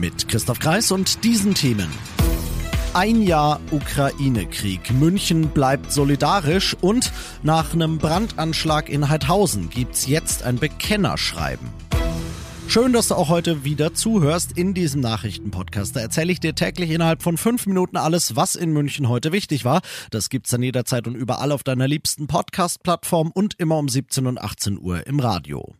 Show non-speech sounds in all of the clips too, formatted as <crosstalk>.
Mit Christoph Kreis und diesen Themen. Ein Jahr Ukraine-Krieg. München bleibt solidarisch und nach einem Brandanschlag in Heidhausen gibt's jetzt ein Bekennerschreiben. Schön, dass du auch heute wieder zuhörst in diesem Nachrichtenpodcast. Da erzähle ich dir täglich innerhalb von fünf Minuten alles, was in München heute wichtig war. Das gibt's dann jederzeit und überall auf deiner liebsten Podcast-Plattform und immer um 17 und 18 Uhr im Radio.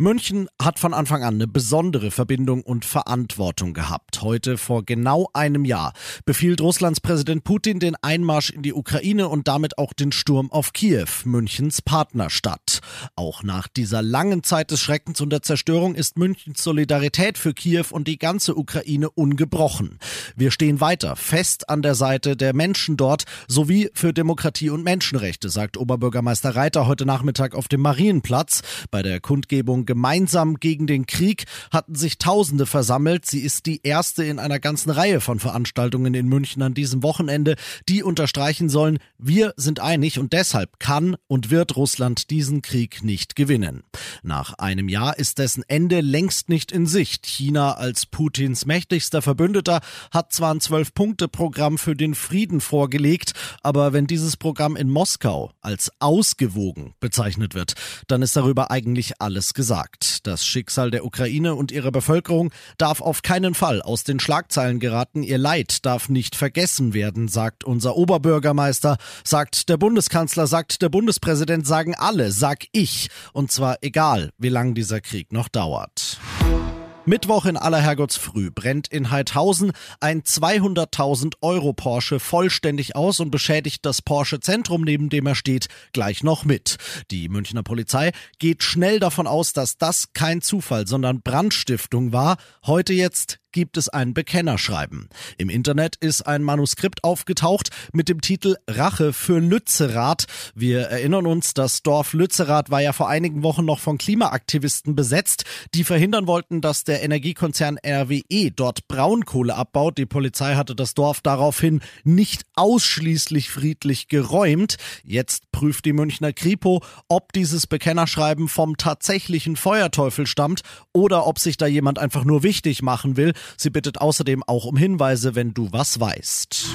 München hat von Anfang an eine besondere Verbindung und Verantwortung gehabt. Heute vor genau einem Jahr befiehlt Russlands Präsident Putin den Einmarsch in die Ukraine und damit auch den Sturm auf Kiew, Münchens Partnerstadt. Auch nach dieser langen Zeit des Schreckens und der Zerstörung ist Münchens Solidarität für Kiew und die ganze Ukraine ungebrochen. Wir stehen weiter fest an der Seite der Menschen dort sowie für Demokratie und Menschenrechte, sagt Oberbürgermeister Reiter heute Nachmittag auf dem Marienplatz bei der Kundgebung Gemeinsam gegen den Krieg hatten sich Tausende versammelt. Sie ist die erste in einer ganzen Reihe von Veranstaltungen in München an diesem Wochenende, die unterstreichen sollen, wir sind einig und deshalb kann und wird Russland diesen Krieg nicht gewinnen. Nach einem Jahr ist dessen Ende längst nicht in Sicht. China als Putins mächtigster Verbündeter hat zwar ein Zwölf-Punkte-Programm für den Frieden vorgelegt, aber wenn dieses Programm in Moskau als ausgewogen bezeichnet wird, dann ist darüber eigentlich alles gesagt gesagt. Das Schicksal der Ukraine und ihrer Bevölkerung darf auf keinen Fall aus den Schlagzeilen geraten. Ihr Leid darf nicht vergessen werden, sagt unser Oberbürgermeister, sagt der Bundeskanzler, sagt der Bundespräsident, sagen alle, sag ich. Und zwar egal, wie lang dieser Krieg noch dauert. Mittwoch in aller Herrgottsfrüh brennt in Heidhausen ein 200.000 Euro Porsche vollständig aus und beschädigt das Porsche Zentrum, neben dem er steht, gleich noch mit. Die Münchner Polizei geht schnell davon aus, dass das kein Zufall, sondern Brandstiftung war. Heute jetzt gibt es ein Bekennerschreiben. Im Internet ist ein Manuskript aufgetaucht mit dem Titel Rache für Lützerath. Wir erinnern uns, das Dorf Lützerath war ja vor einigen Wochen noch von Klimaaktivisten besetzt, die verhindern wollten, dass der Energiekonzern RWE dort Braunkohle abbaut. Die Polizei hatte das Dorf daraufhin nicht ausschließlich friedlich geräumt. Jetzt prüft die Münchner Kripo, ob dieses Bekennerschreiben vom tatsächlichen Feuerteufel stammt oder ob sich da jemand einfach nur wichtig machen will. Sie bittet außerdem auch um Hinweise, wenn du was weißt.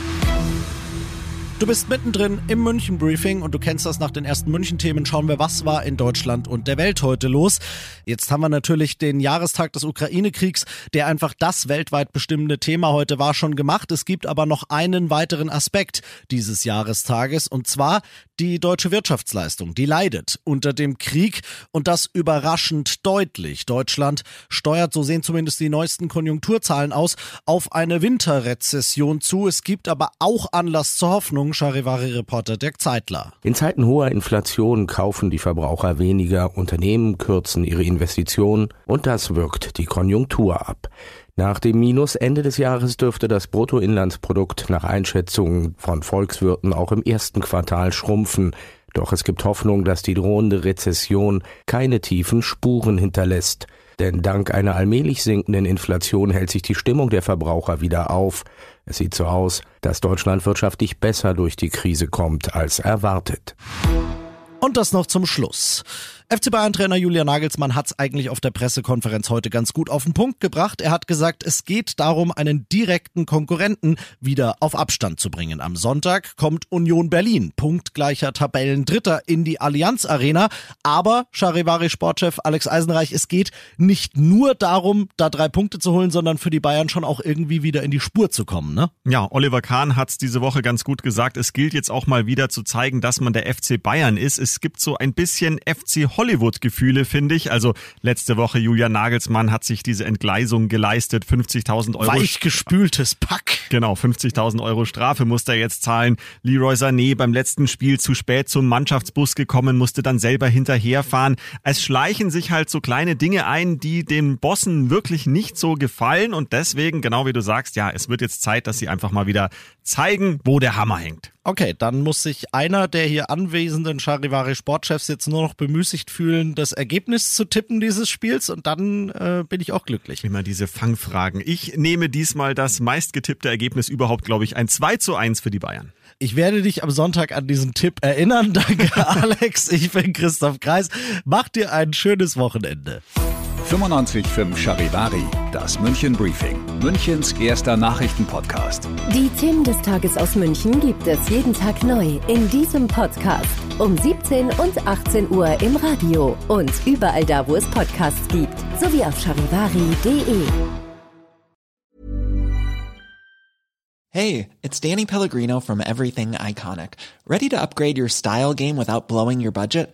Du bist mittendrin im München Briefing und du kennst das nach den ersten München Themen. Schauen wir, was war in Deutschland und der Welt heute los. Jetzt haben wir natürlich den Jahrestag des Ukraine-Kriegs, der einfach das weltweit bestimmende Thema heute war, schon gemacht. Es gibt aber noch einen weiteren Aspekt dieses Jahrestages und zwar die deutsche Wirtschaftsleistung. Die leidet unter dem Krieg und das überraschend deutlich. Deutschland steuert, so sehen zumindest die neuesten Konjunkturzahlen aus, auf eine Winterrezession zu. Es gibt aber auch Anlass zur Hoffnung. Meinung, Charivari-Reporter Dirk Zeitler. In Zeiten hoher Inflation kaufen die Verbraucher weniger, Unternehmen kürzen ihre Investitionen und das wirkt die Konjunktur ab. Nach dem Minus Ende des Jahres dürfte das Bruttoinlandsprodukt nach Einschätzungen von Volkswirten auch im ersten Quartal schrumpfen. Doch es gibt Hoffnung, dass die drohende Rezession keine tiefen Spuren hinterlässt. Denn dank einer allmählich sinkenden Inflation hält sich die Stimmung der Verbraucher wieder auf. Es sieht so aus, dass Deutschland wirtschaftlich besser durch die Krise kommt als erwartet. Und das noch zum Schluss. FC Bayern-Trainer Julian Nagelsmann hat es eigentlich auf der Pressekonferenz heute ganz gut auf den Punkt gebracht. Er hat gesagt, es geht darum, einen direkten Konkurrenten wieder auf Abstand zu bringen. Am Sonntag kommt Union Berlin, punktgleicher Tabellendritter in die Allianz Arena. Aber, Charivari-Sportchef Alex Eisenreich, es geht nicht nur darum, da drei Punkte zu holen, sondern für die Bayern schon auch irgendwie wieder in die Spur zu kommen, ne? Ja, Oliver Kahn hat es diese Woche ganz gut gesagt. Es gilt jetzt auch mal wieder zu zeigen, dass man der FC Bayern ist. Es gibt so ein bisschen FC Hollywood-Gefühle, finde ich. Also letzte Woche Julian Nagelsmann hat sich diese Entgleisung geleistet, 50.000 Euro. Weichgespültes Pack. Genau, 50.000 Euro Strafe musste er jetzt zahlen. Leroy Sané beim letzten Spiel zu spät zum Mannschaftsbus gekommen, musste dann selber hinterherfahren. Es schleichen sich halt so kleine Dinge ein, die den Bossen wirklich nicht so gefallen und deswegen, genau wie du sagst, ja, es wird jetzt Zeit, dass sie einfach mal wieder zeigen, wo der Hammer hängt. Okay, dann muss sich einer der hier anwesenden Charivari Sportchefs jetzt nur noch bemüßigt fühlen, das Ergebnis zu tippen dieses Spiels und dann äh, bin ich auch glücklich. Immer diese Fangfragen. Ich nehme diesmal das meistgetippte Ergebnis überhaupt, glaube ich, ein 2 zu 1 für die Bayern. Ich werde dich am Sonntag an diesen Tipp erinnern. <laughs> Danke, Alex. Ich bin Christoph Kreis. Mach dir ein schönes Wochenende. 95.5 Charivari, das München Briefing, Münchens erster Nachrichtenpodcast. Die Themen des Tages aus München gibt es jeden Tag neu in diesem Podcast. Um 17 und 18 Uhr im Radio und überall da, wo es Podcasts gibt. Sowie auf charivari.de. Hey, it's Danny Pellegrino from Everything Iconic. Ready to upgrade your style game without blowing your budget?